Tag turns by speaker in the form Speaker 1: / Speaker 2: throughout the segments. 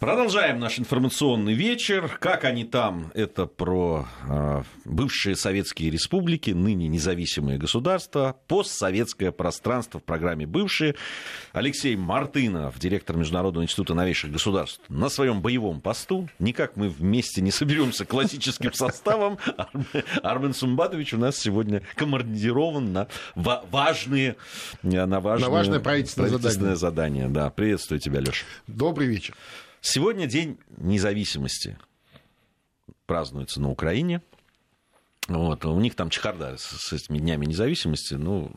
Speaker 1: Продолжаем наш информационный вечер. Как они там? Это про э, бывшие советские республики, ныне независимые государства, постсоветское пространство в программе «Бывшие». Алексей Мартынов, директор Международного института новейших государств, на своем боевом посту. Никак мы вместе не соберемся классическим составом. Армен Сумбатович у нас сегодня командирован на важные,
Speaker 2: на важные, на важное правительственное,
Speaker 1: правительственное задание. задание. Да, приветствую тебя, Леша.
Speaker 2: Добрый вечер.
Speaker 1: Сегодня День независимости празднуется на Украине. Вот, у них там чехарда с, этими днями независимости. Ну,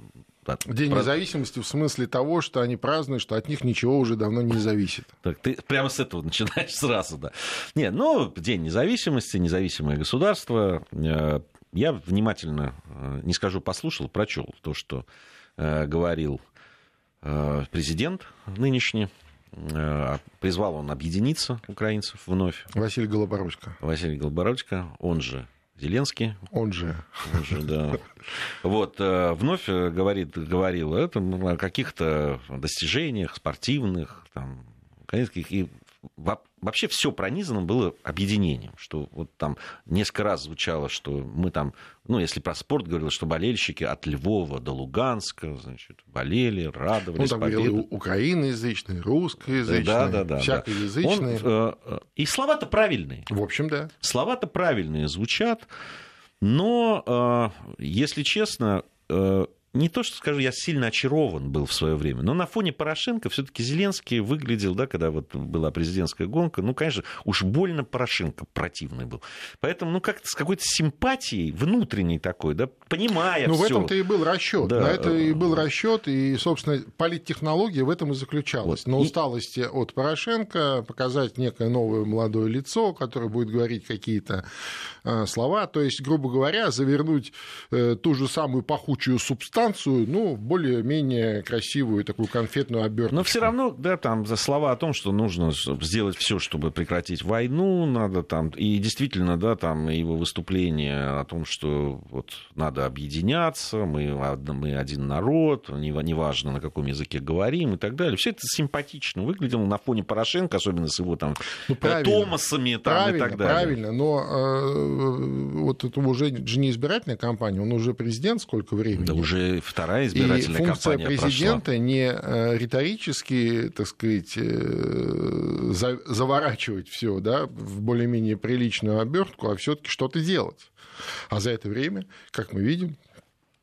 Speaker 2: День Праз... независимости в смысле того, что они празднуют, что от них ничего уже давно не зависит.
Speaker 1: Так, ты прямо с этого начинаешь сразу, да. Не, ну, День независимости, независимое государство. Э, я внимательно, э, не скажу, послушал, прочел то, что э, говорил президент нынешний призвал он объединиться украинцев вновь.
Speaker 2: Василий Голобородько.
Speaker 1: Василий Голобородько, он же Зеленский.
Speaker 2: Он же.
Speaker 1: Он же, да. Вот, э, вновь э, говорит, говорил это, о каких-то достижениях спортивных, там, и вообще все пронизано было объединением, что вот там несколько раз звучало, что мы там, ну, если про спорт говорил, что болельщики от Львова до Луганска, значит, болели, радовались.
Speaker 2: Ну, там говорил украиноязычные, русскоязычные, да, да, да, всякоязычные.
Speaker 1: Он, э, э, и слова-то правильные.
Speaker 2: В общем, да.
Speaker 1: Слова-то правильные звучат, но, э, если честно, не то, что скажу, я сильно очарован был в свое время, но на фоне Порошенко все-таки Зеленский выглядел, да, когда вот была президентская гонка, ну, конечно, уж больно Порошенко противный был. Поэтому, ну, как-то с какой-то симпатией внутренней такой, да, понимая
Speaker 2: Ну,
Speaker 1: в
Speaker 2: этом-то и был расчет. Да. На это и был расчет, и, собственно, политтехнология в этом и заключалась. Вот. На усталости от Порошенко показать некое новое молодое лицо, которое будет говорить какие-то э, слова, то есть, грубо говоря, завернуть э, ту же самую пахучую субстанцию станцию, ну, более-менее красивую такую конфетную обертку.
Speaker 1: Но все равно, да, там слова о том, что нужно сделать все, чтобы прекратить войну, надо там, и действительно, да, там его выступление о том, что вот надо объединяться, мы, мы один народ, неважно, на каком языке говорим и так далее. Все это симпатично выглядело на фоне Порошенко, особенно с его там ну, Томасами там,
Speaker 2: правильно,
Speaker 1: и так далее.
Speaker 2: Правильно, но э, вот это уже же не избирательная кампания, он уже президент сколько времени?
Speaker 1: Да уже вторая избирательная
Speaker 2: и функция
Speaker 1: кампания
Speaker 2: президента
Speaker 1: прошла.
Speaker 2: не э, риторически, так сказать, э, заворачивать все да, в более-менее приличную обертку, а все-таки что-то делать. А за это время, как мы видим,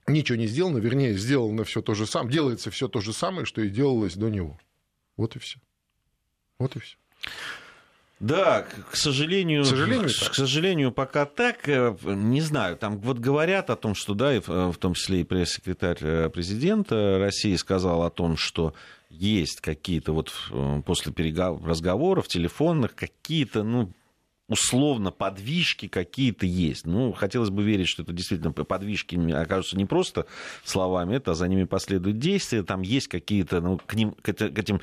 Speaker 2: ничего не сделано, вернее, сделано все то же самое, делается все то же самое, что и делалось до него. Вот и все. Вот и все.
Speaker 1: Да, к сожалению, к сожалению, к, к сожалению, пока так, э, не знаю, там вот говорят о том, что, да, и в том числе и пресс-секретарь э, президента России сказал о том, что есть какие-то вот э, после разговоров телефонных какие-то, ну, условно подвижки какие-то есть. Ну, хотелось бы верить, что это действительно подвижки окажутся не просто словами, это а за ними последуют действия. Там есть какие-то, ну, к ним, к этим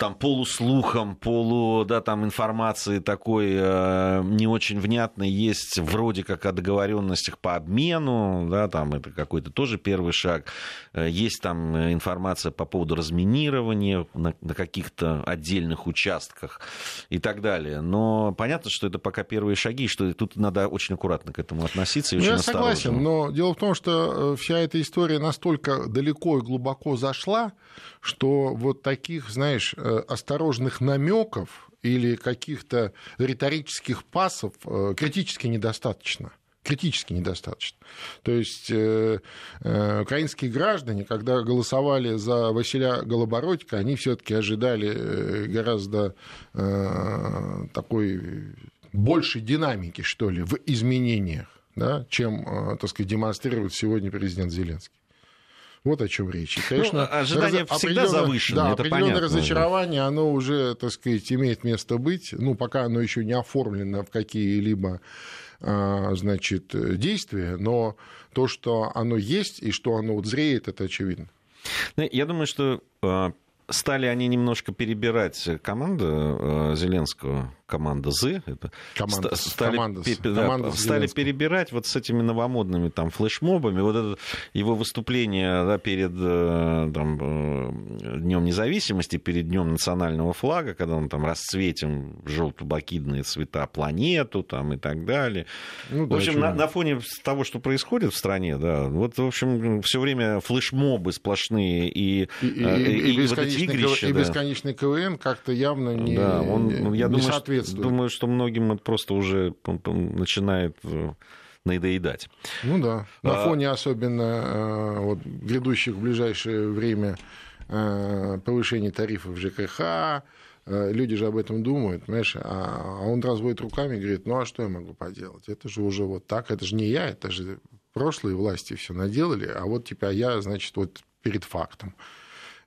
Speaker 1: там полуслухом, полу, да, там информации такой э, не очень внятной есть, вроде как о договоренностях по обмену, да, там это какой-то тоже первый шаг. Э, есть там информация по поводу разминирования на, на каких-то отдельных участках и так далее. Но понятно, что это пока первые шаги, что тут надо очень аккуратно к этому относиться. И ну, очень
Speaker 2: я
Speaker 1: осторожно.
Speaker 2: согласен, но дело в том, что э, вся эта история настолько далеко и глубоко зашла, что вот таких, знаешь, э, осторожных намеков или каких-то риторических пасов э, критически недостаточно критически недостаточно. То есть э, э, украинские граждане, когда голосовали за Василия Голобородько, они все-таки ожидали э, гораздо э, такой большей динамики, что ли, в изменениях, да, чем, так сказать, демонстрирует сегодня президент Зеленский. Вот о чем речь. И,
Speaker 1: конечно, ну, ожидание раз... всегда завышено.
Speaker 2: Да,
Speaker 1: это
Speaker 2: определенное
Speaker 1: понятно,
Speaker 2: разочарование, да. оно уже, так сказать, имеет место быть. Ну, пока оно еще не оформлено в какие-либо а, значит, действия, но то, что оно есть и что оно вот зреет, это очевидно.
Speaker 1: Ну, я думаю, что а, стали они немножко перебирать команду а, Зеленского, команда Z. Это
Speaker 2: команда,
Speaker 1: стали,
Speaker 2: команда,
Speaker 1: пе, да, команда стали перебирать вот с этими новомодными там флешмобами. Вот это его выступление да, перед э, там, э, Днем независимости, перед Днем национального флага, когда он там расцветим желто-бакидные цвета планету там, и так далее. Ну, в общем, на, на фоне того, что происходит в стране, да, вот, в общем, все время флешмобы сплошные и, и, и,
Speaker 2: и, и, вот эти игрища, и да. бесконечный КВН как-то явно не, да, он,
Speaker 1: ну, я не думаю, соответствует. Что, думаю, что многим это просто уже начинает э, надоедать.
Speaker 2: Ну да, на а... фоне особенно э, вот, грядущих в ближайшее время э, повышения тарифов ЖКХ, люди же об этом думают, понимаешь, а, а он разводит руками и говорит, ну а что я могу поделать? Это же уже вот так, это же не я, это же прошлые власти все наделали, а вот теперь я, значит, вот перед фактом.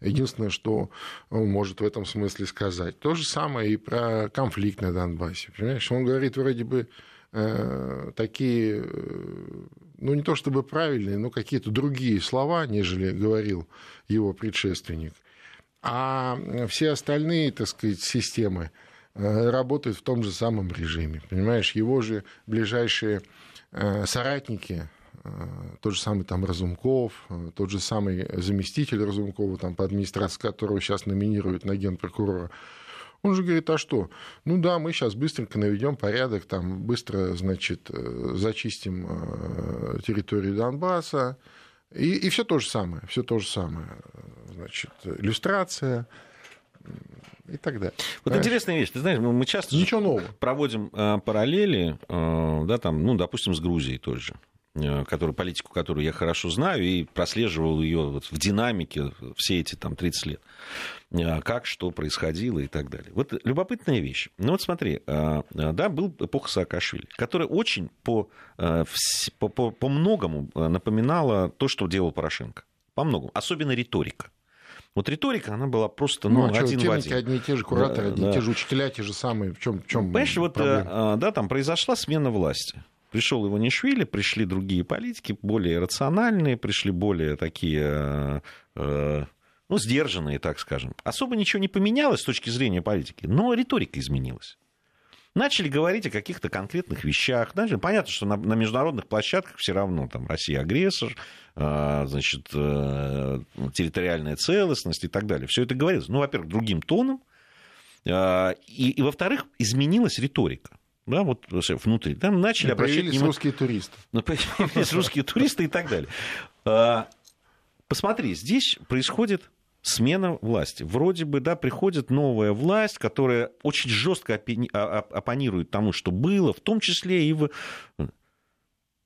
Speaker 2: Единственное, что он может в этом смысле сказать. То же самое и про конфликт на Донбассе. Понимаешь, он говорит вроде бы э, такие, э, ну не то чтобы правильные, но какие-то другие слова, нежели говорил его предшественник. А все остальные, так сказать, системы э, работают в том же самом режиме. Понимаешь, его же ближайшие соратники, Э, тот же самый там Разумков, э, тот же самый заместитель Разумкова, там, по администрации которого сейчас номинируют на генпрокурора, он же говорит, а что? Ну да, мы сейчас быстренько наведем порядок, там быстро, значит, э, зачистим территорию Донбасса. И, и все то же самое, все то же самое. Значит, иллюстрация и так далее.
Speaker 1: Вот Понимаешь? интересная вещь. Ты знаешь, мы часто Ничего нового. проводим параллели, да, там, ну, допустим, с Грузией тоже. Э, которую, политику, которую я хорошо знаю и прослеживал ее вот в динамике все эти там 30 лет. Э, как, что происходило и так далее. Вот любопытная вещь. Ну вот смотри, э, да, был эпоха Саакашвили, которая очень по, по, по, по многому напоминала то, что делал Порошенко. По многому. Особенно риторика. Вот риторика, она была просто ну, ну, а один
Speaker 2: что,
Speaker 1: в один.
Speaker 2: одни и те же кураторы, да, одни и да. те же учителя, те же самые. В чем, в чем
Speaker 1: Понимаешь, вот да, там произошла смена власти. Пришел Иванишвили, пришли другие политики, более рациональные, пришли более такие, э, э, ну, сдержанные, так скажем. Особо ничего не поменялось с точки зрения политики, но риторика изменилась. Начали говорить о каких-то конкретных вещах. Даже понятно, что на, на международных площадках все равно там Россия агрессор, э, значит, территориальная целостность и так далее. Все это говорилось. Ну, во-первых, другим тоном. и, и во-вторых, изменилась риторика да, вот внутри. Там начали
Speaker 2: и обращать внимание... русские туристы.
Speaker 1: Ну, появились русские туристы и так далее. А, посмотри, здесь происходит смена власти. Вроде бы, да, приходит новая власть, которая очень жестко а, оппонирует тому, что было, в том числе и в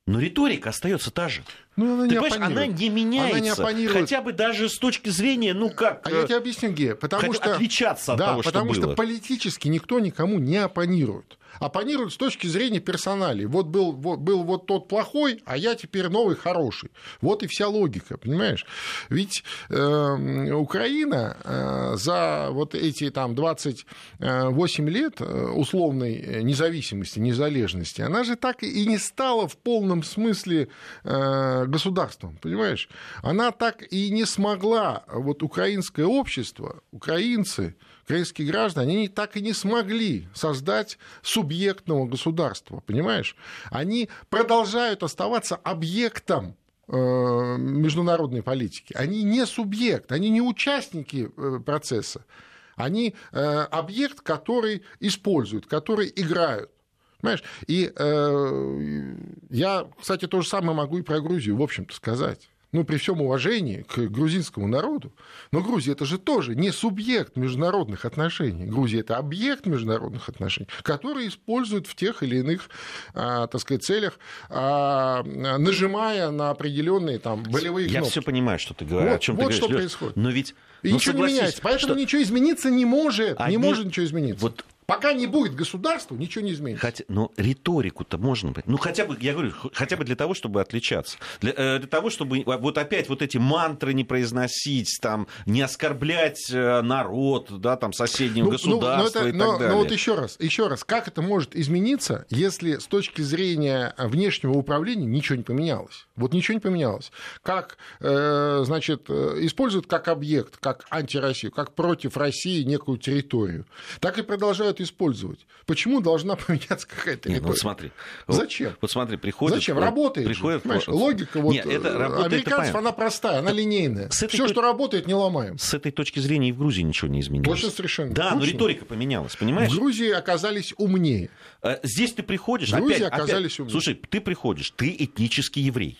Speaker 1: но риторика остается та же. Ну, она Ты не понимаешь, она не меняется. Она не хотя бы даже с точки зрения, ну как...
Speaker 2: А я тебе объясню, Ге, потому что...
Speaker 1: Отличаться от да, того,
Speaker 2: что потому
Speaker 1: что
Speaker 2: политически никто никому не оппонирует оппонируют с точки зрения персоналей. Вот был, вот был вот тот плохой, а я теперь новый хороший. Вот и вся логика, понимаешь? Ведь э, Украина э, за вот эти там 28 лет э, условной независимости, незалежности, она же так и не стала в полном смысле э, государством, понимаешь? Она так и не смогла, вот украинское общество, украинцы, украинские граждане, они так и не смогли создать субъектного государства, понимаешь? Они продолжают оставаться объектом э, международной политики. Они не субъект, они не участники э, процесса. Они э, объект, который используют, который играют. Понимаешь? И э, я, кстати, то же самое могу и про Грузию, в общем-то, сказать ну, при всем уважении к грузинскому народу, но Грузия это же тоже не субъект международных отношений. Грузия это объект международных отношений, который используют в тех или иных, а, так сказать, целях, а, нажимая на определенные там болевые
Speaker 1: Я
Speaker 2: кнопки.
Speaker 1: все понимаю, что ты говоришь.
Speaker 2: Вот,
Speaker 1: о чем
Speaker 2: вот
Speaker 1: ты
Speaker 2: что
Speaker 1: говоришь.
Speaker 2: происходит.
Speaker 1: Но ведь
Speaker 2: и ну, ничего не меняется. Поэтому что... ничего измениться не может. Они... Не может ничего измениться. Вот Пока не будет государства, ничего не изменится.
Speaker 1: Хотя, но риторику-то можно... Ну, хотя бы, я говорю, хотя бы для того, чтобы отличаться. Для, э, для того, чтобы вот опять вот эти мантры не произносить, там, не оскорблять э, народ, да, там, соседнего ну, государства ну, это, и так
Speaker 2: но,
Speaker 1: далее.
Speaker 2: Но вот еще раз, еще раз, как это может измениться, если с точки зрения внешнего управления ничего не поменялось? Вот ничего не поменялось. Как, э, значит, используют как объект, как антироссию, как против России некую территорию, так и продолжают продолжают использовать. Почему должна поменяться какая-то
Speaker 1: риторика? Ну, вот смотри.
Speaker 2: Зачем?
Speaker 1: Вот смотри, приходит...
Speaker 2: Зачем? Работает приходит, же, Логика вот Нет, это работает, американцев, это она простая, она линейная. Все, точ... что работает, не ломаем.
Speaker 1: С этой точки зрения и в Грузии ничего не изменилось.
Speaker 2: Точно совершенно.
Speaker 1: Да, Точно. но риторика поменялась, понимаешь?
Speaker 2: В Грузии оказались умнее.
Speaker 1: Э, здесь ты приходишь...
Speaker 2: В Грузии опять, оказались
Speaker 1: опять, умнее. Слушай, ты приходишь, ты этнический еврей.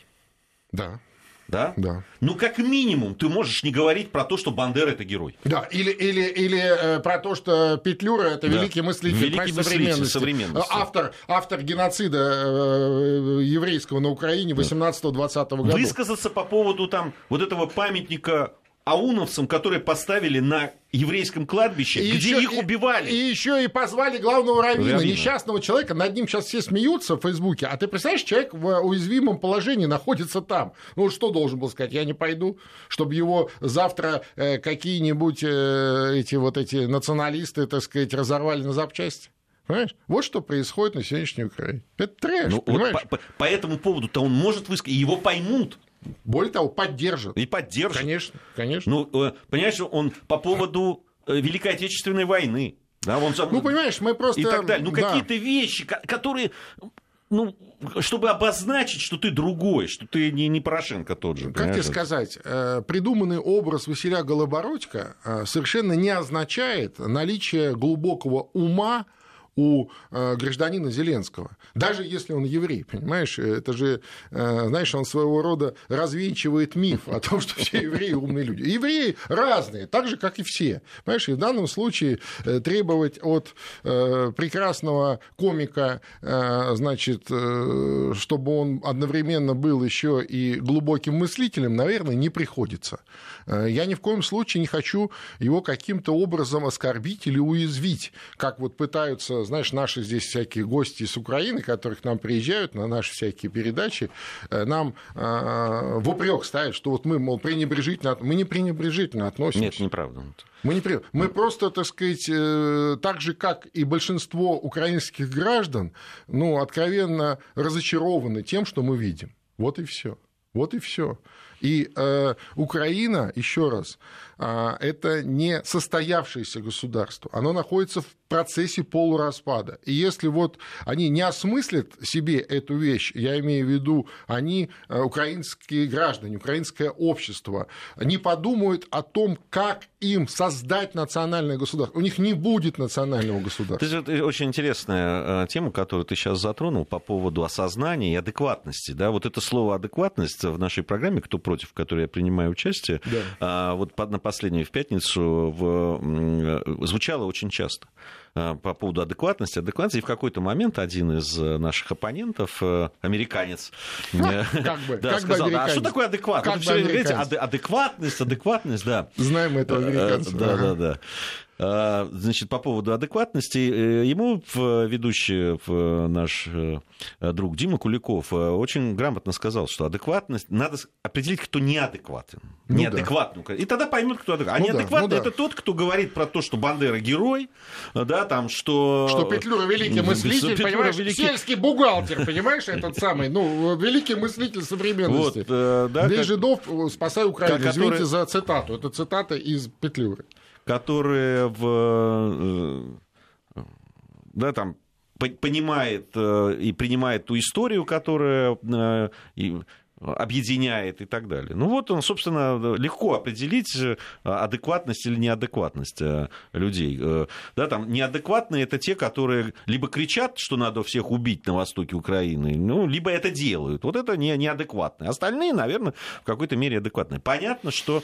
Speaker 2: Да
Speaker 1: да?
Speaker 2: Да.
Speaker 1: Ну, как минимум, ты можешь не говорить про то, что Бандера это герой.
Speaker 2: Да, или, или, или э, про то, что Петлюра это да. великий мыслитель,
Speaker 1: великий мыслитель современности.
Speaker 2: Автор, автор геноцида э, еврейского на Украине 18-20 года.
Speaker 1: Высказаться по поводу там вот этого памятника ауновцам, которые поставили на еврейском кладбище, и где еще, их убивали.
Speaker 2: И, и еще и позвали главного раввина, раввина, несчастного человека. Над ним сейчас все смеются в Фейсбуке. А ты представляешь, человек в уязвимом положении находится там. Ну, что должен был сказать? Я не пойду, чтобы его завтра э, какие-нибудь э, эти вот эти националисты, так сказать, разорвали на запчасти. Понимаешь? Вот что происходит на сегодняшней Украине. Это трэш, ну, понимаешь? Вот
Speaker 1: по, по, по этому поводу-то он может высказать, его поймут.
Speaker 2: Более того, поддержит.
Speaker 1: И поддержит.
Speaker 2: Конечно, конечно.
Speaker 1: Ну, э, понимаешь, он по поводу э, Великой Отечественной войны. Да, он,
Speaker 2: ну, понимаешь, мы просто...
Speaker 1: И так далее. Ну, да. какие-то вещи, которые ну, чтобы обозначить, что ты другой, что ты не, не Порошенко тот же.
Speaker 2: Как тебе сказать, э, придуманный образ Василия Голобородько совершенно не означает наличие глубокого ума у э, гражданина Зеленского. Даже если он еврей, понимаешь? Это же, э, знаешь, он своего рода развенчивает миф о том, что все евреи умные люди. Евреи разные, так же, как и все. Понимаешь, и в данном случае э, требовать от прекрасного комика, значит, чтобы он одновременно был еще и глубоким мыслителем, наверное, не приходится. Я ни в коем случае не хочу его каким-то образом оскорбить или уязвить, как вот пытаются знаешь, наши здесь всякие гости из Украины, которые к нам приезжают на наши всякие передачи, э, нам э, в упрек ставят, что вот мы, мол, пренебрежительно... Мы не пренебрежительно относимся.
Speaker 1: Нет, неправда.
Speaker 2: Мы, не при... мы просто, так сказать, э, так же, как и большинство украинских граждан, ну, откровенно разочарованы тем, что мы видим. Вот и все. Вот и все. И э, Украина, еще раз, э, это не состоявшееся государство. Оно находится в процессе полураспада. И если вот они не осмыслят себе эту вещь, я имею в виду, они, э, украинские граждане, украинское общество, не подумают о том, как им создать национальное государство. У них не будет национального государства.
Speaker 1: Это очень интересная э, тема, которую ты сейчас затронул по поводу осознания и адекватности. Да? Вот это слово адекватность в нашей программе, кто против, в которой я принимаю участие, да. А, вот на последнюю в пятницу в, э, звучало очень часто. Э, по поводу адекватности. Адекватности. И в какой-то момент один из э, наших оппонентов, э, американец,
Speaker 2: как бы,
Speaker 1: да, сказал, а что такое адекватность? Как бы адекватность, адекватность, да.
Speaker 2: Знаем этого американца.
Speaker 1: Да, да, да. А, значит, по поводу адекватности, э, ему ведущий наш э, друг Дима Куликов э, очень грамотно сказал, что адекватность, надо определить, кто неадекватен. Ну, неадекватный. Да. И тогда поймут, кто адекватный. А ну, неадекватный да, ну, это да. тот, кто говорит про то, что Бандера герой, да, там, что...
Speaker 2: Что Петлюра великий мыслитель, Петлюра понимаешь, великий... сельский бухгалтер, понимаешь, этот самый, ну, великий мыслитель современности. Вот, да, Для как... жидов спасай Украину. Который... Извините за цитату. Это цитата из Петлюры
Speaker 1: которые в, э, да, там, понимает э, и принимает ту историю, которая э, объединяет и так далее. Ну вот он, собственно, легко определить адекватность или неадекватность людей. Да, там неадекватные это те, которые либо кричат, что надо всех убить на востоке Украины, ну, либо это делают. Вот это не, неадекватные. Остальные, наверное, в какой-то мере адекватные. Понятно, что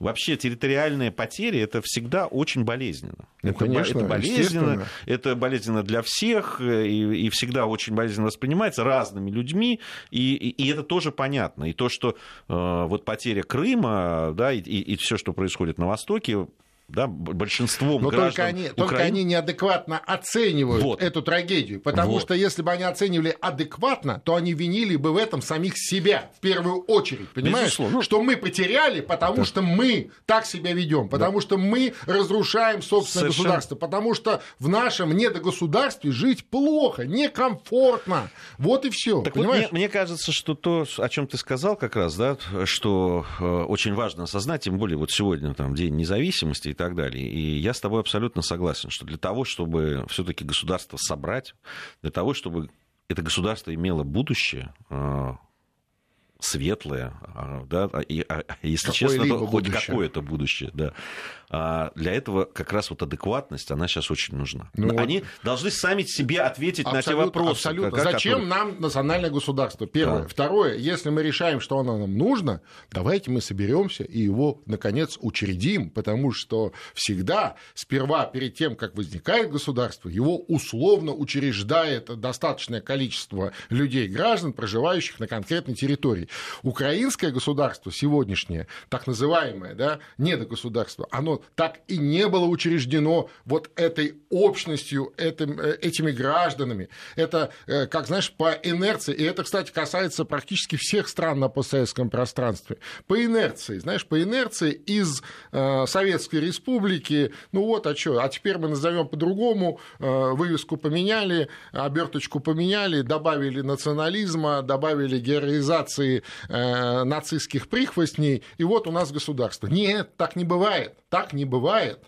Speaker 1: Вообще территориальные потери это всегда очень болезненно.
Speaker 2: Ну,
Speaker 1: это,
Speaker 2: конечно,
Speaker 1: это болезненно, это болезненно для всех и, и всегда очень болезненно воспринимается разными людьми, и, и, и это тоже понятно. И то, что э, вот потеря Крыма, да, и, и, и все, что происходит на Востоке, да, большинством
Speaker 2: Но
Speaker 1: граждан
Speaker 2: только они, Украины... только они неадекватно оценивают вот. эту трагедию, потому вот. что если бы они оценивали адекватно, то они винили бы в этом самих себя в первую очередь, понимаешь? Безусловно. Что мы потеряли, потому да. что мы так себя ведем, потому да. что мы разрушаем собственное Совершенно. государство, потому что в нашем недогосударстве жить плохо, некомфортно. Вот и все.
Speaker 1: Так понимаешь? Вот мне, мне кажется, что то, о чем ты сказал как раз, да, что э, очень важно осознать, тем более вот сегодня там день независимости так далее. И я с тобой абсолютно согласен, что для того, чтобы все-таки государство собрать, для того, чтобы это государство имело будущее, э, светлое, а, да, и, а, если Какое честно, то хоть какое-то будущее, да. А для этого как раз вот адекватность, она сейчас очень нужна. Ну, Они вот... должны сами себе ответить на те вопросы.
Speaker 2: Абсолютно. Как, Зачем которые... нам национальное государство? Первое. Да. Второе. Если мы решаем, что оно нам нужно, давайте мы соберемся и его, наконец, учредим, потому что всегда, сперва, перед тем, как возникает государство, его условно учреждает достаточное количество людей, граждан, проживающих на конкретной территории. Украинское государство сегодняшнее, так называемое, да, недогосударство, оно так и не было учреждено вот этой общностью, этим, э, этими гражданами. Это, э, как знаешь, по инерции, и это, кстати, касается практически всех стран на постсоветском пространстве, по инерции, знаешь, по инерции из э, Советской Республики, ну вот, а что, а теперь мы назовем по-другому, вывеску поменяли, оберточку поменяли, добавили национализма, добавили героизации нацистских прихвостней, и вот у нас государство. Нет, так не бывает. Так не бывает.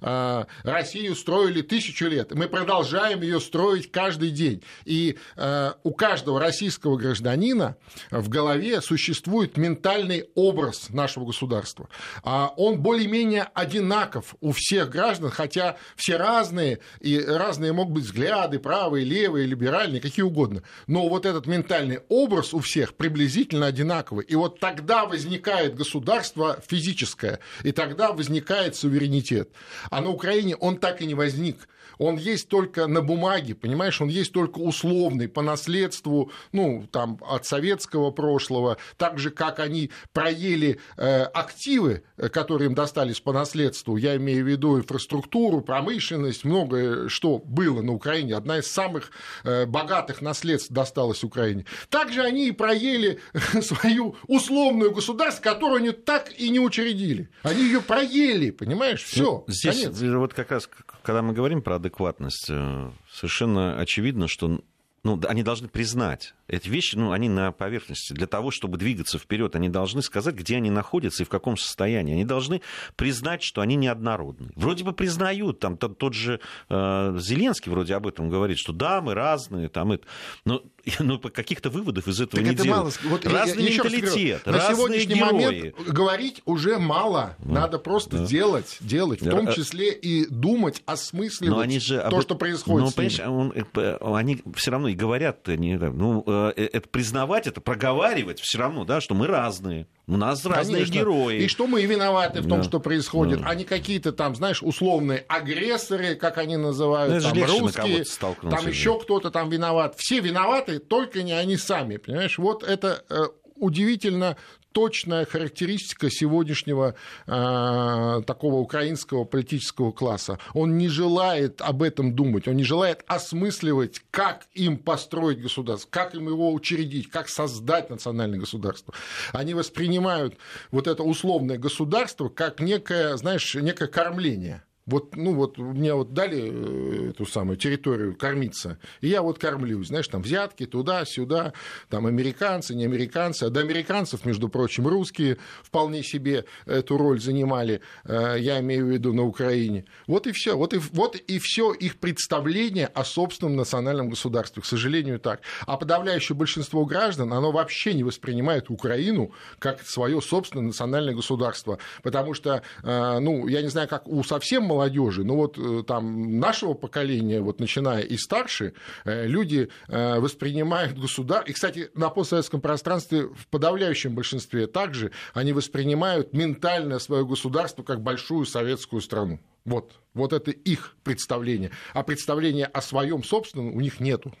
Speaker 2: А, Россию строили тысячу лет. Мы продолжаем ее строить каждый день. И а, у каждого российского гражданина в голове существует ментальный образ нашего государства. А он более-менее одинаков у всех граждан, хотя все разные, и разные могут быть взгляды, правые, левые, либеральные, какие угодно. Но вот этот ментальный образ у всех приблизительно одинаковый. И вот тогда возникает государство физическое, и тогда возникает суверенитет. А на Украине он так и не возник он есть только на бумаге, понимаешь, он есть только условный, по наследству, ну, там, от советского прошлого, так же, как они проели э, активы, э, которые им достались по наследству, я имею в виду инфраструктуру, промышленность, многое что было на Украине, одна из самых э, богатых наследств досталась Украине. Также они и проели свою условную государство, которую они так и не учредили. Они ее проели, понимаешь, все.
Speaker 1: Ну, здесь конец. вот как раз, когда мы говорим про адекватность. Э, совершенно очевидно, что ну, они должны признать эти вещи, ну, они на поверхности. Для того, чтобы двигаться вперед, они должны сказать, где они находятся и в каком состоянии. Они должны признать, что они неоднородны. Вроде бы признают, там тот, же э, Зеленский вроде об этом говорит, что да, мы разные, там, это, но, но каких-то выводов из этого так не это делают. Мало. Вот Разный я, менталитет, говорю, разные на сегодняшний герои. момент
Speaker 2: говорить уже мало. Да. Надо просто да. делать, делать, в том числе и думать, осмысливать но они же то, об... что происходит. Но, понимаешь,
Speaker 1: он, э, они все равно и говорят, не, ну, э, Э, это признавать, это проговаривать все равно, да, что мы разные. У нас разные Конечно. герои.
Speaker 2: И что мы виноваты в том, да. что происходит, да. а не какие-то там, знаешь, условные агрессоры, как они называют, ну, там русские, там еще кто-то там виноват. Все виноваты, только не они сами, понимаешь? Вот это э, удивительно точная характеристика сегодняшнего э, такого украинского политического класса. Он не желает об этом думать, он не желает осмысливать, как им построить государство, как им его учредить, как создать национальное государство. Они воспринимают вот это условное государство как некое, знаешь, некое кормление вот, ну вот мне вот дали э, эту самую территорию кормиться, и я вот кормлюсь, знаешь, там взятки туда-сюда, там американцы, не американцы, а до американцев, между прочим, русские вполне себе эту роль занимали, э, я имею в виду на Украине. Вот и все, вот и, вот и все их представление о собственном национальном государстве, к сожалению, так. А подавляющее большинство граждан, оно вообще не воспринимает Украину как свое собственное национальное государство, потому что, э, ну, я не знаю, как у совсем молодых молодежи, ну вот э, там нашего поколения, вот начиная и старше, э, люди э, воспринимают государство, и, кстати, на постсоветском пространстве в подавляющем большинстве также они воспринимают ментально свое государство как большую советскую страну. Вот, вот это их представление. А представления о своем собственном у них нету.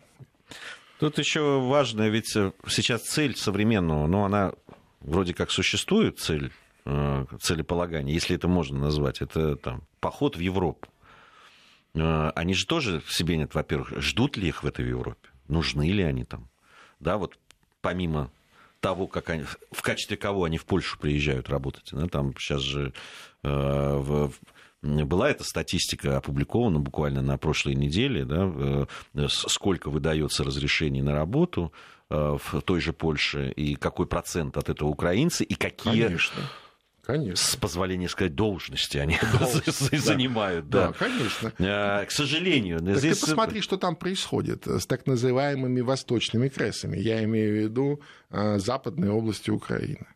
Speaker 1: Тут еще важно, ведь сейчас цель современного, но она вроде как существует, цель Э, целеполагания, если это можно назвать, это там, поход в Европу. Э, они же тоже себе нет, во-первых, ждут ли их в этой Европе, нужны ли они там. Да, вот помимо того, как они, в качестве кого они в Польшу приезжают работать. Да, там сейчас же э, в, была эта статистика опубликована буквально на прошлой неделе, да, э, сколько выдается разрешений на работу в той же Польше, и какой процент от этого украинцы, и какие...
Speaker 2: Конечно
Speaker 1: конечно. с позволения сказать, должности они занимают. Да,
Speaker 2: конечно.
Speaker 1: К сожалению.
Speaker 2: Ты посмотри, что там происходит с так называемыми восточными кресами. Я имею в виду западные области Украины.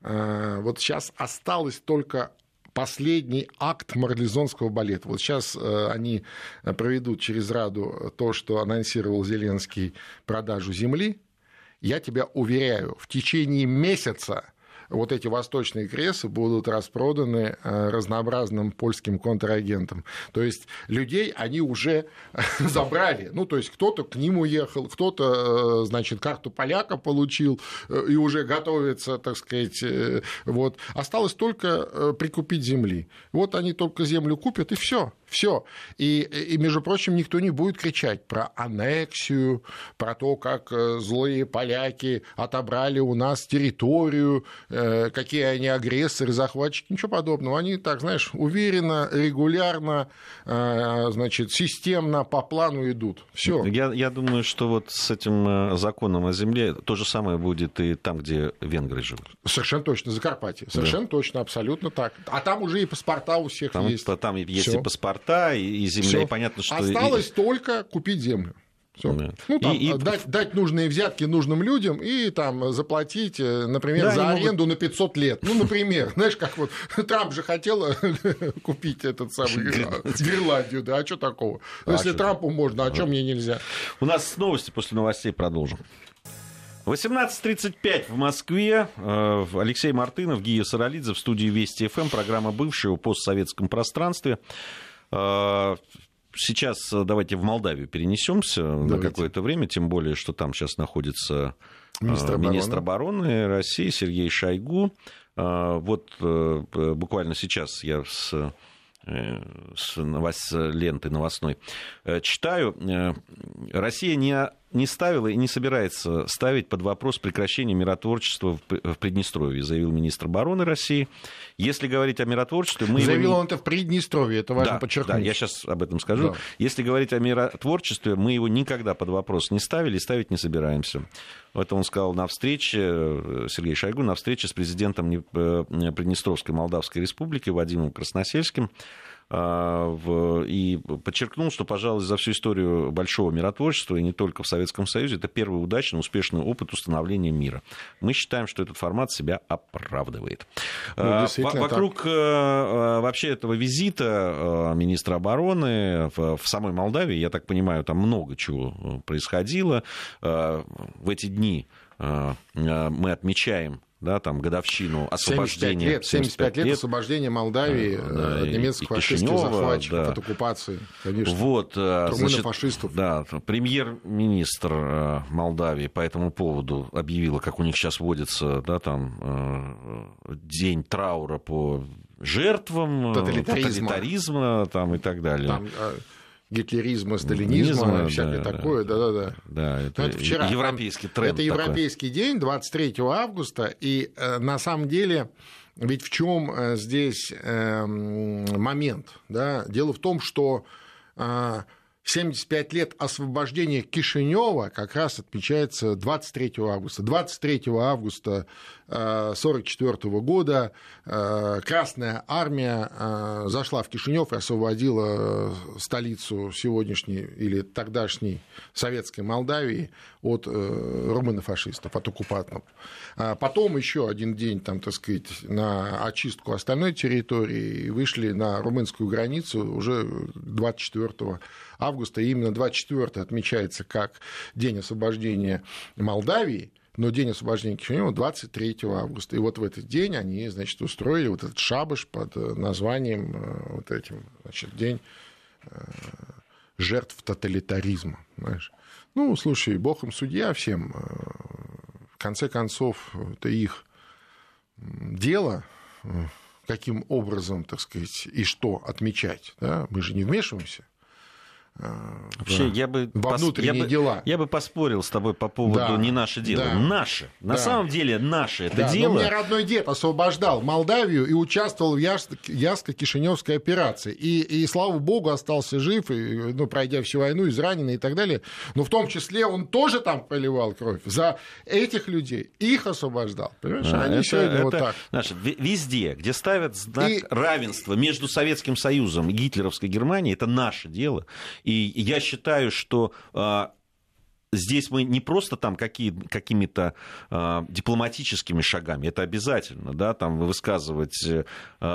Speaker 2: Вот сейчас осталось только последний акт марлезонского балета. Вот сейчас э, они проведут через Раду то, что анонсировал Зеленский продажу земли. Я тебя уверяю, в течение месяца вот эти восточные кресы будут распроданы э, разнообразным польским контрагентам. То есть людей они уже забрали. Ну, то есть кто-то к ним уехал, кто-то, э, значит, карту поляка получил э, и уже готовится, так сказать, вот. Осталось только прикупить земли. Вот они только землю купят, и все. Все. И, и, между прочим, никто не будет кричать про аннексию, про то, как злые поляки отобрали у нас территорию, Э, какие они агрессоры, захватчики, ничего подобного. Они так, знаешь, уверенно, регулярно, э, значит, системно по плану идут. Все.
Speaker 1: Я, я думаю, что вот с этим э, законом о земле то же самое будет и там, где венгры живут.
Speaker 2: Совершенно точно, Закарпатье. Совершенно да. точно, абсолютно так. А там уже и паспорта у всех
Speaker 1: там,
Speaker 2: есть.
Speaker 1: Там есть Всё. и паспорта, и, и земля, Всё. и понятно, что...
Speaker 2: Осталось и... только купить землю. Все. Да. Ну, там, и, и... Дать, дать нужные взятки нужным людям и там заплатить, э, например, да, за аренду могут... на 500 лет. Ну, например, знаешь, как вот Трамп же хотел купить этот самый Гренландию, да, а что такого? А Если что? Трампу можно, а что мне нельзя?
Speaker 1: У нас новости после новостей продолжим. 18.35 в Москве. Э, Алексей Мартынов, Гия Саралидзе в студии Вести ФМ. Программа «Бывшая» в постсоветском пространстве. Э, сейчас э, давайте в Молдавию перенесемся на какое-то время, тем более, что там сейчас находится э, министр обороны, министр обороны России Сергей Шойгу. Э, вот буквально сейчас я с с новост... ленты новостной читаю. Россия не не ставила и не собирается ставить под вопрос прекращение миротворчества в Приднестровье, заявил министр обороны России. Если говорить о миротворчестве... Мы
Speaker 2: заявил
Speaker 1: его...
Speaker 2: он это в Приднестровье, это важно
Speaker 1: да,
Speaker 2: подчеркнуть.
Speaker 1: Да, я сейчас об этом скажу. Да. Если говорить о миротворчестве, мы его никогда под вопрос не ставили и ставить не собираемся. Это он сказал на встрече, э, Сергей Шойгу, на встрече с президентом э, Приднестровской Молдавской Республики Вадимом Красносельским. А, и подчеркнул, что, пожалуй, за всю историю большого миротворчества, и не только в Советском Союзе, это первый удачный, успешный опыт установления мира. Мы считаем, что этот формат себя оправдывает. Ну, а, Вокруг так. Э, э, вообще этого визита э, министра обороны в самой Молдавии, я так понимаю, там много чего происходило. В эти дни мы отмечаем да, там, годовщину освобождения.
Speaker 2: 75 лет, 75 лет, лет освобождения Молдавии да, от немецких фашистских захватчиков, да. от оккупации, конечно.
Speaker 1: Вот,
Speaker 2: э, значит, фашистов.
Speaker 1: Да, премьер-министр э, Молдавии по этому поводу объявила, как у них сейчас вводится, да, там, э, день траура по жертвам тоталитаризма, тоталитаризма там, и так далее. Там,
Speaker 2: гитлеризма, сталинизма, Низма, всякое да, такое, да-да-да.
Speaker 1: Да, это, это вчера. Европейский тренд.
Speaker 2: Это европейский такой. день, 23 августа, и э, на самом деле ведь в чем э, здесь э, момент? Да? Дело в том, что 75 лет освобождения Кишинева как раз отмечается 23 августа. 23 августа 1944 года э, Красная армия э, зашла в Кишинев и освободила э, столицу сегодняшней или тогдашней советской Молдавии от румыно-фашистов, от оккупантов. А потом еще один день, там, так сказать, на очистку остальной территории и вышли на румынскую границу уже 24 августа. И именно 24 отмечается как День освобождения Молдавии – но день освобождения Кишинева 23 августа. И вот в этот день они, значит, устроили вот этот шабаш под э, названием э, вот этим, значит, день э, жертв тоталитаризма, знаешь. Ну, слушай, бог им судья всем. В конце концов, это их дело, каким образом, так сказать, и что отмечать. Да? Мы же не вмешиваемся.
Speaker 1: Вообще, я бы
Speaker 2: во внутренние
Speaker 1: я
Speaker 2: дела.
Speaker 1: Бы, я бы поспорил с тобой по поводу да, не наше дело.
Speaker 2: Да,
Speaker 1: наше. На
Speaker 2: да.
Speaker 1: самом деле наше это
Speaker 2: да,
Speaker 1: дело.
Speaker 2: Но меня родной дед освобождал Молдавию и участвовал в Яско-Кишиневской операции. И, и, слава богу, остался жив, и, ну, пройдя всю войну, израненный и так далее. Но в том числе он тоже там поливал кровь. За этих людей их освобождал. Понимаешь?
Speaker 1: Да,
Speaker 2: Они
Speaker 1: это,
Speaker 2: сегодня
Speaker 1: это,
Speaker 2: вот так.
Speaker 1: Знаешь, везде, где ставят знак и... равенства между Советским Союзом и гитлеровской Германией, это наше дело. И я считаю, что а, здесь мы не просто там какие, какими-то э, дипломатическими шагами, это обязательно, да, там высказывать э,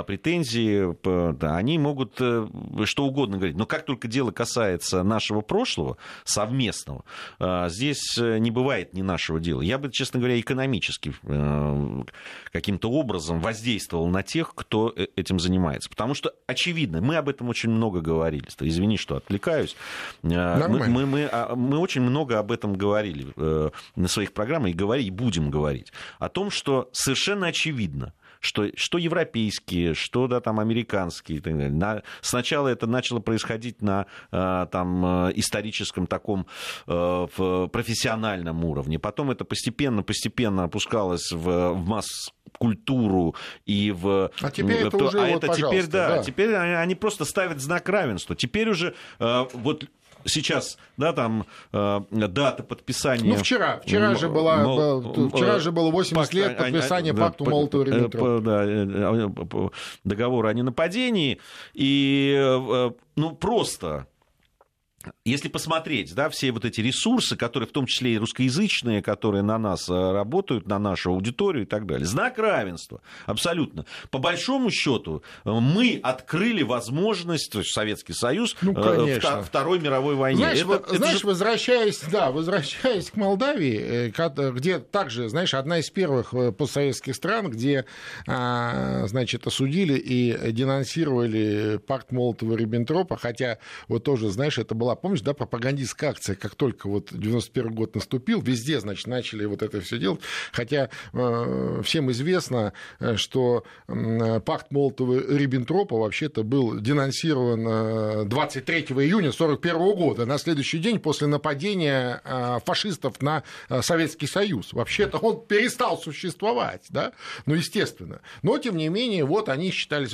Speaker 1: претензии, э, да, они могут э, что угодно говорить, но как только дело касается нашего прошлого, совместного, э, здесь не бывает не нашего дела. Я бы, честно говоря, экономически э, каким-то образом воздействовал на тех, кто э, этим занимается, потому что, очевидно, мы об этом очень много говорили, извини, что отвлекаюсь, э, мы, мы, мы, а, мы очень много об этом говорили э, на своих программах и говорить, будем говорить, о том, что совершенно очевидно, что, что европейские, что да, там, американские. И так далее. На, сначала это начало происходить на э, там, э, историческом таком в профессиональном уровне. Потом это постепенно-постепенно опускалось в, в масс культуру и в...
Speaker 2: А теперь это уже,
Speaker 1: а
Speaker 2: вот,
Speaker 1: это теперь, да,
Speaker 2: да,
Speaker 1: теперь они просто ставят знак равенства. Теперь уже вот сейчас, да, там э, дата подписания.
Speaker 2: Ну, вчера, вчера же была, Мол, вчера же было 80 пакт, лет подписания да, пакту Молотова-Риббентропа.
Speaker 1: Да, э, э, договора о ненападении, и, э, ну, просто если посмотреть, да, все вот эти ресурсы, которые в том числе и русскоязычные, которые на нас э, работают, на нашу аудиторию и так далее, знак равенства, абсолютно. По большому счету, э, мы открыли возможность, то есть Советский Союз,
Speaker 2: ну,
Speaker 1: э, Второй мировой войне.
Speaker 2: Знаешь, это, вот, это знаешь же... возвращаясь, да, возвращаясь к Молдавии, где также, знаешь, одна из первых постсоветских стран, где, а, значит, осудили и денонсировали пакт Молотова-Риббентропа, хотя вот тоже, знаешь, это была была, помнишь, да, пропагандистская акция, как только вот 91 год наступил, везде, значит, начали вот это все делать, хотя э, всем известно, э, что э, пакт Молотова-Риббентропа вообще-то был денонсирован 23 э, июня 41 года, на следующий день после нападения э, фашистов на э, Советский Союз. Вообще-то он перестал существовать, да, ну, естественно. Но, тем не менее, вот они считали,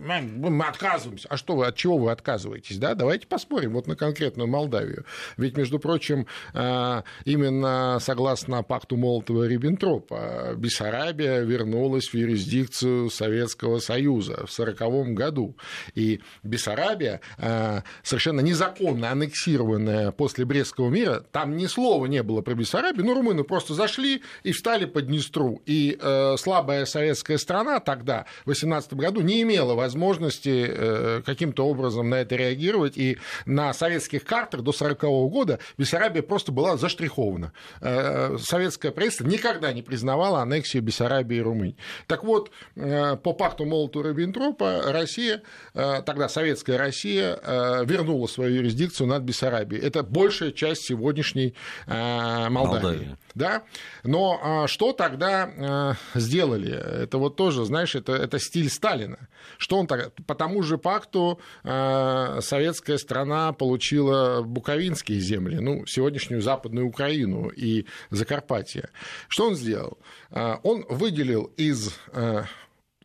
Speaker 2: мы отказываемся. А что вы, от чего вы отказываетесь, да? Давайте поспорим. Вот на конкретную Молдавию. Ведь, между прочим, э, именно согласно пакту Молотова-Риббентропа Бессарабия вернулась в юрисдикцию Советского Союза в 1940 году. И Бессарабия, э, совершенно незаконно аннексированная после Брестского мира, там ни слова не было про Бессарабию, но румыны просто зашли и встали под Днестру. И э, слабая советская страна тогда, в 18 году, не имела возможности каким-то образом на это реагировать, и на советские советских картах до 1940 года Бессарабия просто была заштрихована. Э, советское правительство никогда не признавало аннексию Бессарабии и Румынии. Так вот, э, по пакту Молотова-Риббентропа Россия, э, тогда советская Россия, вернула свою юрисдикцию над Бессарабией. Это большая часть сегодняшней Молдавии. Молдавия. Да? Но что тогда сделали? Это вот тоже, знаешь, это, это стиль Сталина. Что он так? По тому же пакту советская страна получила получила буковинские земли, ну, сегодняшнюю Западную Украину и Закарпатье. Что он сделал? А, он выделил из а,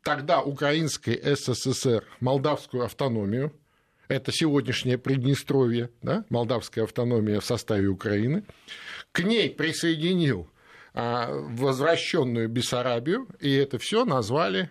Speaker 2: тогда Украинской СССР молдавскую автономию, это сегодняшнее Приднестровье, да, молдавская автономия в составе Украины, к ней присоединил а, возвращенную Бессарабию, и это все назвали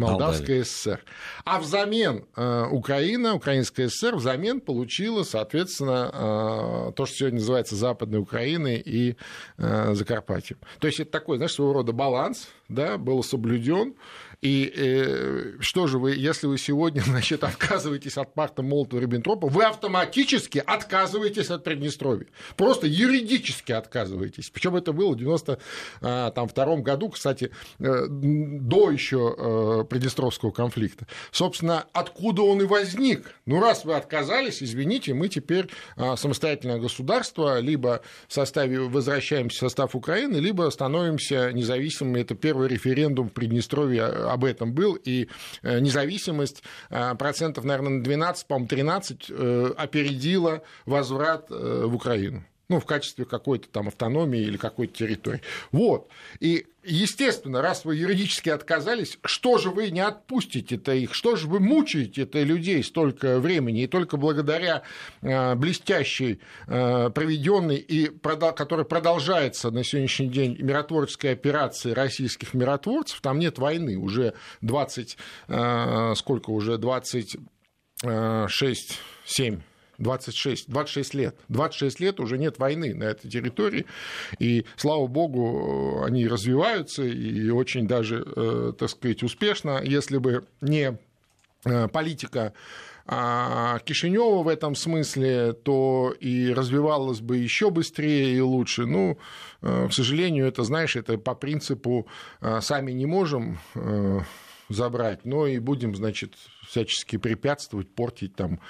Speaker 2: Молдавская ССР. А взамен э, Украина, Украинская ССР взамен получила, соответственно, э, то, что сегодня называется Западной Украиной и э, Закарпатьем. То есть это такой, знаешь, своего рода баланс, да, был соблюден. И э, что же вы, если вы сегодня, значит, отказываетесь от пакта Молотова-Риббентропа, вы автоматически отказываетесь от Приднестровья. Просто юридически отказываетесь. Причем это было в 92 году, кстати, э, до еще э, Приднестровского конфликта. Собственно, откуда он и возник? Ну, раз вы отказались, извините, мы теперь э, самостоятельное государство, либо в составе возвращаемся в состав Украины, либо становимся независимыми. Это первый референдум в Приднестровье об этом был, и независимость процентов, наверное, на 12, по-моему, 13 опередила возврат в Украину ну, в качестве какой-то там автономии или какой-то территории. Вот. И, естественно, раз вы юридически отказались, что же вы не отпустите-то их, что же вы мучаете-то людей столько времени, и только благодаря э, блестящей, э, проведенной и которая продолжается на сегодняшний день миротворческой операции российских миротворцев, там нет войны, уже 20, э, сколько уже, 26, 7 26, 26 лет. 26 лет уже нет войны на этой территории, и, слава богу, они развиваются, и очень даже, э, так сказать, успешно. Если бы не э, политика а, Кишинева в этом смысле, то и развивалось бы еще быстрее и лучше. Ну, э, к сожалению, это, знаешь, это по принципу сами не можем забрать, но и будем, значит, всячески препятствовать, портить там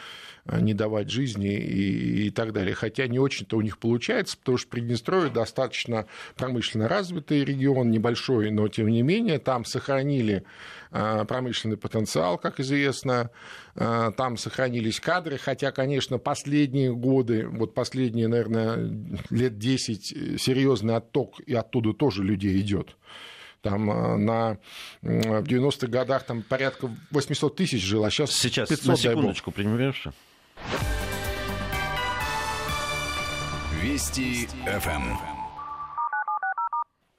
Speaker 2: Э, не давать жизни и, и так далее. Хотя не очень-то у них получается, потому что Приднестровье достаточно промышленно развитый регион, небольшой, но тем не менее там сохранили э, промышленный потенциал, как известно, э, там сохранились кадры, хотя, конечно, последние годы, вот последние, наверное, лет 10 серьезный отток, и оттуда тоже людей идет. Там на, в 90-х годах там порядка 800 тысяч жило, а сейчас
Speaker 1: Сейчас, 500, на секундочку, примешь?
Speaker 3: Вести ФМ.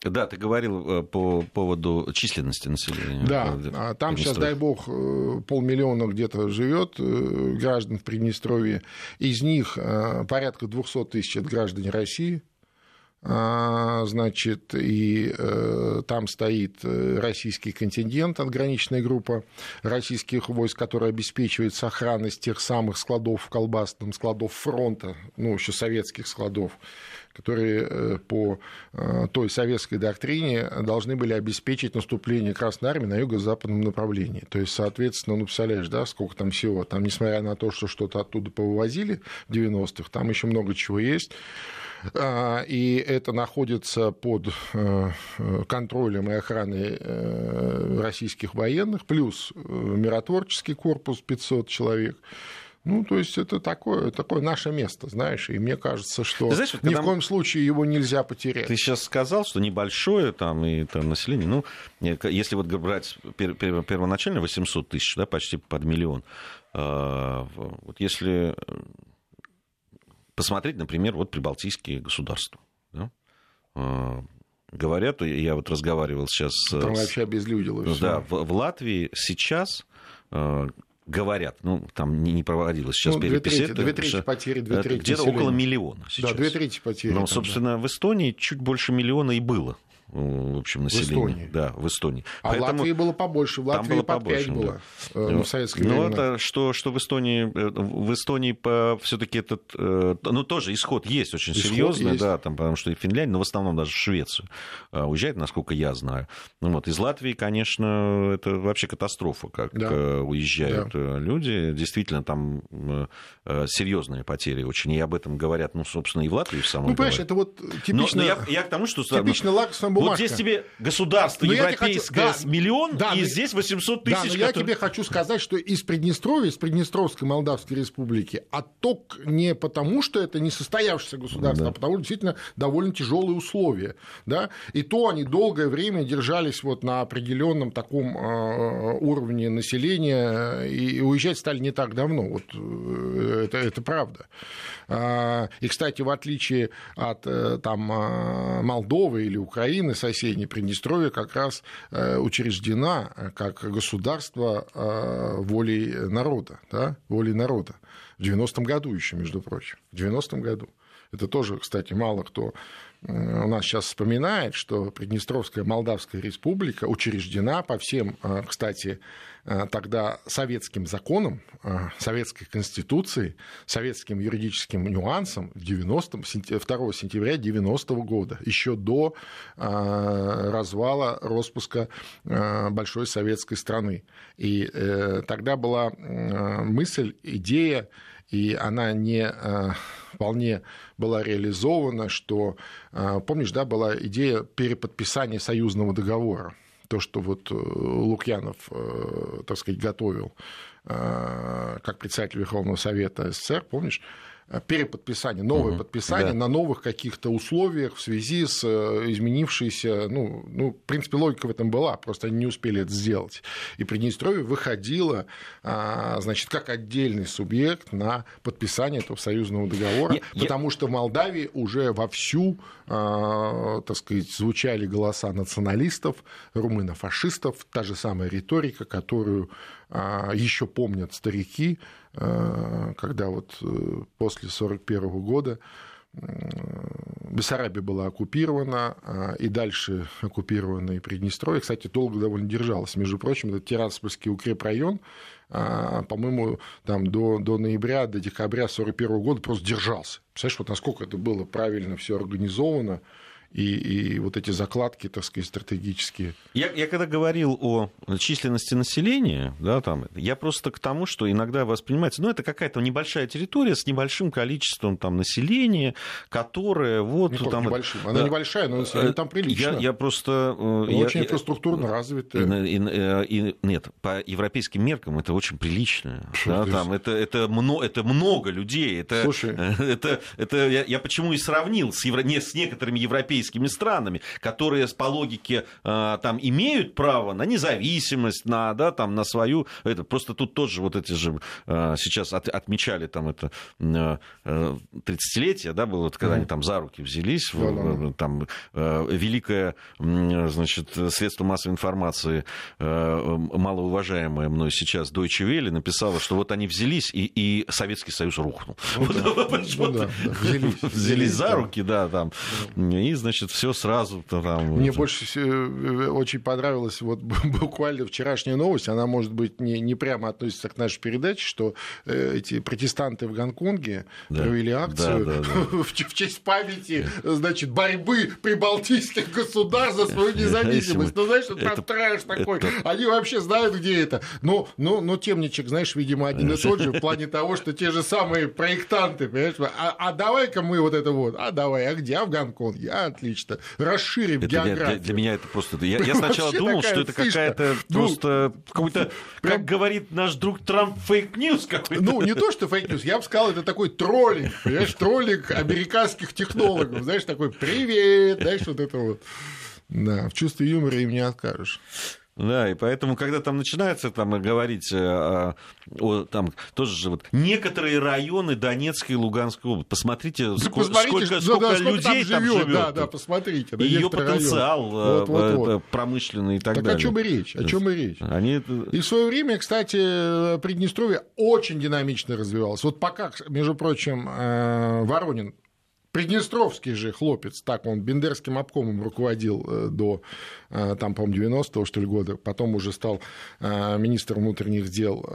Speaker 1: Да, ты говорил э, по поводу численности населения.
Speaker 2: Да, а там сейчас, дай бог, э, полмиллиона где-то живет э, граждан в Приднестровье. Из них порядка 200 тысяч это граждане России. А, значит, и э, там стоит э, российский контингент, отграниченная группа российских войск, которая обеспечивает сохранность тех самых складов в колбасном, складов фронта, ну, еще советских складов, которые э, по той советской доктрине должны были обеспечить наступление Красной Армии на юго-западном направлении. То есть, соответственно, ну, представляешь, да, сколько там всего. Там, несмотря на то, что что-то оттуда повывозили в 90-х, там еще много чего есть. А, и это находится под э, контролем и охраной э, российских военных, плюс э, миротворческий корпус 500 человек. Ну, то есть это такое, такое наше место, знаешь, и мне кажется, что знаешь, ни в коем случае его нельзя потерять.
Speaker 1: Ты сейчас сказал, что небольшое там и там население, ну, если вот брать первоначально 800 тысяч, да, почти под миллион, а, вот если посмотреть, например, вот прибалтийские государства. Да? А, говорят, я вот разговаривал сейчас...
Speaker 2: Там вообще обезлюдило
Speaker 1: Да, в, в Латвии сейчас а, говорят, ну, там не, не проводилось сейчас ну, перепись. Две трети,
Speaker 2: две трети потери, две трети
Speaker 1: Где-то около миллиона сейчас.
Speaker 2: Да, две трети потери.
Speaker 1: Но, собственно, да. в Эстонии чуть больше миллиона и было в общем, населения. В Эстонии. Да, в Эстонии.
Speaker 2: А Поэтому... в Латвии было побольше, в Латвии там было по побольше, 5 было да. Э, ну, в советское
Speaker 1: ну, это что, что в Эстонии, э, в Эстонии по, все-таки этот, э, ну, тоже исход есть очень исход серьезный, есть. да, там, потому что и Финляндия, но в основном даже в Швецию уезжает, насколько я знаю. Ну, вот, из Латвии, конечно, это вообще катастрофа, как да. уезжают да. люди. Действительно, там серьезные потери очень, и об этом говорят, ну, собственно, и в Латвии в самом
Speaker 2: Ну, понимаешь, это вот типично... Но, но
Speaker 1: я, я к тому, что...
Speaker 2: Типично лакомство
Speaker 1: бумажка. Вот здесь тебе государство но европейское хочу... да, миллион, да, и но... здесь 800 тысяч. Да, но
Speaker 2: которые... я тебе хочу сказать, что из Приднестровья, из Приднестровской Молдавской Республики отток не потому, что это не состоявшееся государство, да. а потому что действительно довольно тяжелые условия. Да? И то они долгое время держались вот на определенном таком э, уровне населения, и уезжать стали не так давно. Вот э, это, это правда. А, и, кстати, в отличие от э, там, Молдовы или Украины, соседней, Приднестровье как раз э, учреждена э, как государство волей народа, да, волей народа. В 90-м году еще, между прочим, в 90-м году. Это тоже, кстати, мало кто у нас сейчас вспоминает, что Приднестровская Молдавская республика учреждена по всем, кстати, Э, тогда советским законом, э, советской конституцией, советским юридическим нюансом 90 2 сентября 90 -го года, еще до э, развала, распуска большой советской страны. И тогда была мысль, идея, и она не вполне была реализована, что, помнишь, да, была идея переподписания союзного договора. То, что вот Лукьянов, так сказать, готовил как председатель Верховного Совета СССР, помнишь, Э, переподписание, новое угу, подписание да. на новых каких-то условиях в связи с э, изменившейся, ну, ну, в принципе, логика в этом была, просто они не успели это сделать. И Приднестровье выходило, а, значит, как отдельный субъект на подписание этого союзного договора, я, потому я... что в Молдавии уже вовсю, а, так сказать, звучали голоса националистов, румыно-фашистов, та же самая риторика, которую еще помнят старики, а, когда вот э, после 1941 года Бессарабия была оккупирована, а, и дальше оккупирована и Приднестровье. Кстати, долго довольно держалась. Между прочим, этот Тираспольский укрепрайон, по-моему, там до, до ноября, до декабря 1941 года просто держался. Представляешь, вот насколько это было правильно все организовано, и, и вот эти закладки, так сказать, стратегические.
Speaker 1: Я, я когда говорил о численности населения, да, там, я просто к тому, что иногда воспринимается, ну, это какая-то небольшая территория с небольшим количеством там, населения, которое вот...
Speaker 2: Не
Speaker 1: там,
Speaker 2: небольшим. Она да, небольшая, но население там прилично.
Speaker 1: Я, я просто...
Speaker 2: Э, я, очень инфраструктурно я, развитое.
Speaker 1: И, и, и, нет, по европейским меркам это очень прилично. Да, там, это, это, много, это много людей. Это, Слушай... это, это, я, я почему и сравнил с, евро, не, с некоторыми европейскими европейскими странами, которые по логике э, там имеют право на независимость, на, да, там, на свою... Это, просто тут тоже вот эти же э, сейчас от, отмечали там это 30-летие, да, было, когда они там за руки взялись, mm-hmm. там великое, значит, средство массовой информации, малоуважаемое мной сейчас Deutsche Welle, написало, что вот они взялись, и, и Советский Союз рухнул. Ну, да. ну, да, да. Взялись, взялись за руки, да, там, и, значит, значит, все сразу там.
Speaker 2: Мне вот. больше э, очень понравилась вот буквально вчерашняя новость, она, может быть, не, не прямо относится к нашей передаче, что э, эти протестанты в Гонконге да. провели акцию да, да, да. в честь памяти, значит, борьбы прибалтийских государств за свою независимость. Ну, знаешь, это там трэш такой. Они вообще знают, где это. Но, но, но темничек, знаешь, видимо, один и тот же в плане того, что те же самые проектанты, понимаешь, а, а давай-ка мы вот это вот, а давай, а где? А в Гонконге? А, отлично. Расширим это географию.
Speaker 1: Для, для меня это просто... Я, я сначала думал, что это какая-то ну, просто какой-то, прям... как говорит наш друг Трамп, fake news какой-то.
Speaker 2: Ну, не то, что fake news, я бы сказал, это такой троллинг, понимаешь, троллинг американских технологов, знаешь, такой «Привет!», знаешь, вот это вот. Да, в чувстве юмора им не откажешь.
Speaker 1: Да, и поэтому, когда там начинается там, говорить о, о там, тоже же вот некоторые районы Донецкой и Луганской области, посмотрите, да сколько, посмотрите, сколько, сколько да, людей там живет. Там
Speaker 2: Да, да, посмотрите.
Speaker 1: И ее потенциал вот, вот, э, вот. промышленный и так, так далее.
Speaker 2: Так о чем и речь? О чем и речь? Они... И в свое время, кстати, Приднестровье очень динамично развивалось. Вот пока, между прочим, э, Воронин Приднестровский же хлопец, так он Бендерским обкомом руководил э, до, э, там, по-моему, 90-го, что ли, года, потом уже стал э, министром внутренних дел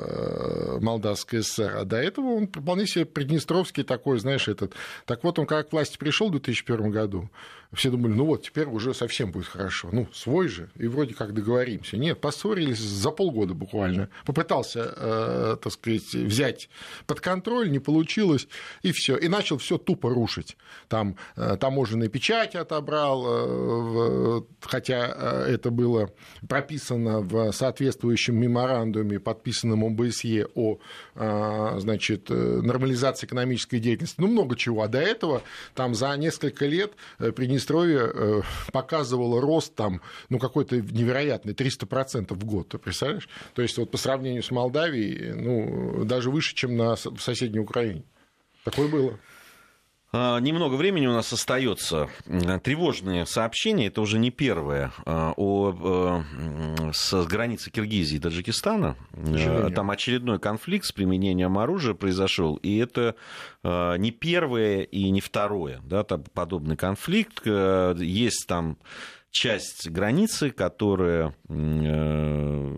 Speaker 2: Молдавской ССР, а до этого он вполне себе Приднестровский такой, знаешь, этот. Так вот, он как к власти пришел в 2001 году, все думали, ну вот, теперь уже совсем будет хорошо. Ну, свой же, и вроде как договоримся. Нет, поссорились за полгода буквально. Попытался, э, так сказать, взять под контроль, не получилось, и все. И начал все тупо рушить. Там э, таможенные печати отобрал, э, хотя э, это было прописано в соответствующем меморандуме, подписанном ОБСЕ о э, значит, э, нормализации экономической деятельности. Ну, много чего. А до этого там за несколько лет принесли Приднестровье э, показывало рост там, ну, какой-то невероятный, 300% в год, ты представляешь? То есть вот по сравнению с Молдавией, ну, даже выше, чем на соседней Украине. Такое было.
Speaker 1: А, немного времени у нас остается. Тревожные сообщения, это уже не первое, а, о, э, с границы Киргизии и Таджикистана. Там очередной конфликт с применением оружия произошел, и это а, не первое и не второе. Да, там подобный конфликт. Э, есть там часть границы, которая э,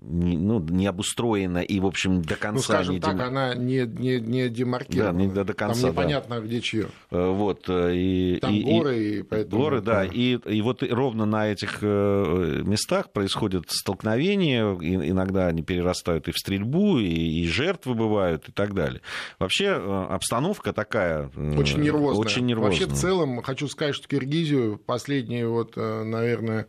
Speaker 1: не, ну, не обустроена и, в общем, до конца... Ну,
Speaker 2: скажем
Speaker 1: не
Speaker 2: так, дем... она не, не, не демаркирована. Да, не до, до конца, Там непонятно, да. где чье.
Speaker 1: Э, вот, э, и,
Speaker 2: Там
Speaker 1: и,
Speaker 2: горы, и, и поэтому...
Speaker 1: Горы, да, и, и вот ровно на этих э, местах происходят столкновения, иногда они перерастают и в стрельбу, и, и жертвы бывают, и так далее. Вообще обстановка такая...
Speaker 2: Очень нервозная. Очень нервозная. Вообще, в целом, хочу сказать, что Киргизию последние, вот, наверное,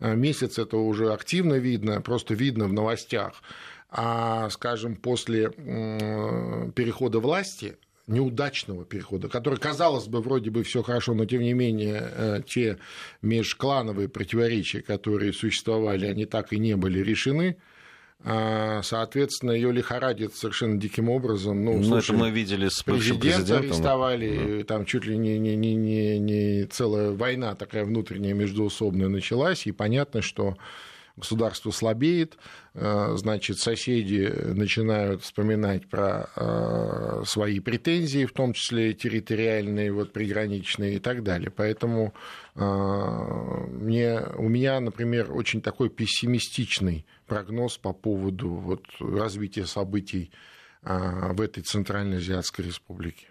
Speaker 2: месяц это уже активно видно, просто видно в новостях. А, скажем, после перехода власти неудачного перехода, который, казалось бы, вроде бы все хорошо, но тем не менее э, те межклановые противоречия, которые существовали, они так и не были решены. А, соответственно, ее лихорадит совершенно диким образом. Ну,
Speaker 1: ну слушай, это мы видели с президента
Speaker 2: арестовали, да. там чуть ли не, не, не, не, не целая война такая внутренняя междуусобная началась, и понятно, что государство слабеет, э, значит, соседи начинают вспоминать про э, свои претензии, в том числе территориальные, вот, приграничные и так далее. Поэтому мне, у меня, например, очень такой пессимистичный прогноз по поводу вот, развития событий в этой Центральноазиатской республике.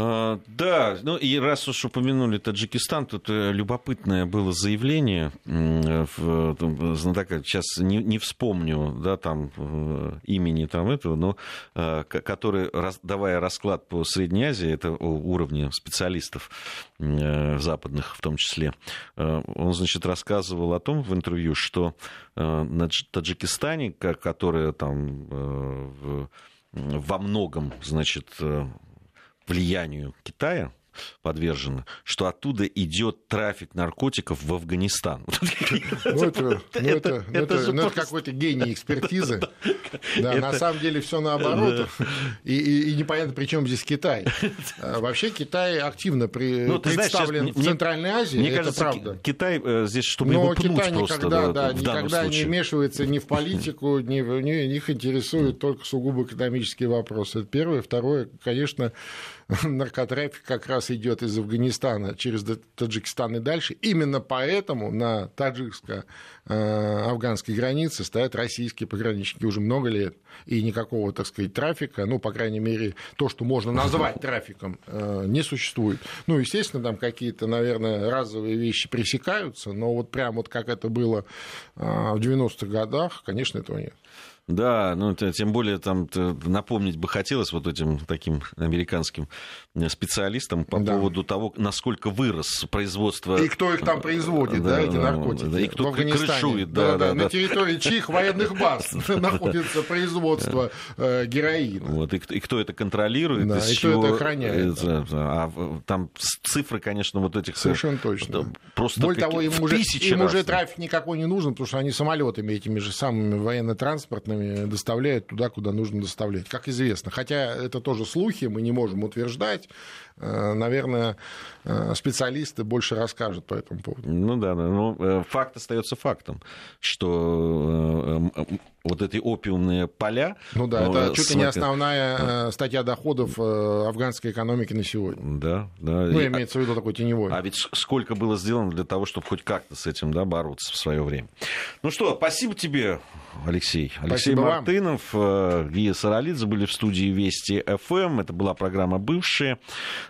Speaker 1: А, да, ну и раз уж упомянули Таджикистан, тут э, любопытное было заявление в, знатока, сейчас не, не вспомню, да, там э, имени там этого, но э, который, давая расклад по Средней Азии, это уровня специалистов западных в том числе, он, значит, рассказывал о том в интервью, что на Таджикистане, которое там во многом, значит, влиянию Китая, подвержена, что оттуда идет трафик наркотиков в Афганистан.
Speaker 2: Ну, это, ну, ну, какой-то гений экспертизы. Да, на самом деле все наоборот. И, непонятно, при чем здесь Китай. А, вообще Китай активно представлен в Центральной Азии,
Speaker 1: мне кажется, правда. Китай э, здесь, чтобы его пнуть
Speaker 2: Китай
Speaker 1: просто,
Speaker 2: никогда, да, никогда не вмешивается ни в политику, ни в, ни, их интересуют только сугубо экономические вопросы. Это первое. Второе, конечно, наркотрафик как раз идет из Афганистана через Таджикистан и дальше. Именно поэтому на таджикско-афганской границе стоят российские пограничники уже много лет. И никакого, так сказать, трафика, ну, по крайней мере, то, что можно назвать трафиком, э, не существует. Ну, естественно, там какие-то, наверное, разовые вещи пресекаются, но вот прям вот как это было э, в 90-х годах, конечно, этого нет.
Speaker 1: Да, ну тем более там напомнить бы хотелось вот этим таким американским э, специалистам по да. поводу того, насколько вырос производство.
Speaker 2: И кто их там производит, да, да эти наркотики. Да,
Speaker 1: и кто крышует, да, да, да,
Speaker 2: На территории чьих военных баз находится производство э, героина.
Speaker 1: Вот, и кто это контролирует,
Speaker 2: да, и кто это охраняет.
Speaker 1: А там цифры, конечно, вот этих...
Speaker 2: Э, Совершенно точно. Просто Более того, им уже, им уже трафик никакой не нужен, потому что они самолетами этими же самыми военно-транспортными машинами доставляют туда, куда нужно доставлять, как известно. Хотя это тоже слухи, мы не можем утверждать. Э, наверное, э, специалисты больше расскажут по этому поводу.
Speaker 1: Ну да, но э, факт остается фактом, что вот эти опиумные поля...
Speaker 2: Ну да, это чуть ли не основная статья доходов афганской экономики на сегодня.
Speaker 1: Да, да.
Speaker 2: Ну, имеется в виду такой теневой.
Speaker 1: А ведь сколько было сделано для того, чтобы хоть как-то с этим да, бороться в свое время. Ну что, спасибо тебе, Алексей. Алексей спасибо Мартынов, вам. Гия Саралидзе были в студии Вести ФМ. Это была программа «Бывшие».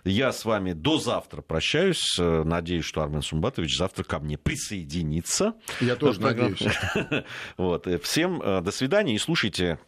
Speaker 1: Я с вами до завтра прощаюсь. Надеюсь, что Армен Сумбатович завтра ко мне присоединится.
Speaker 2: Я тоже надеюсь.
Speaker 1: Вот. Всем э, до свидания и слушайте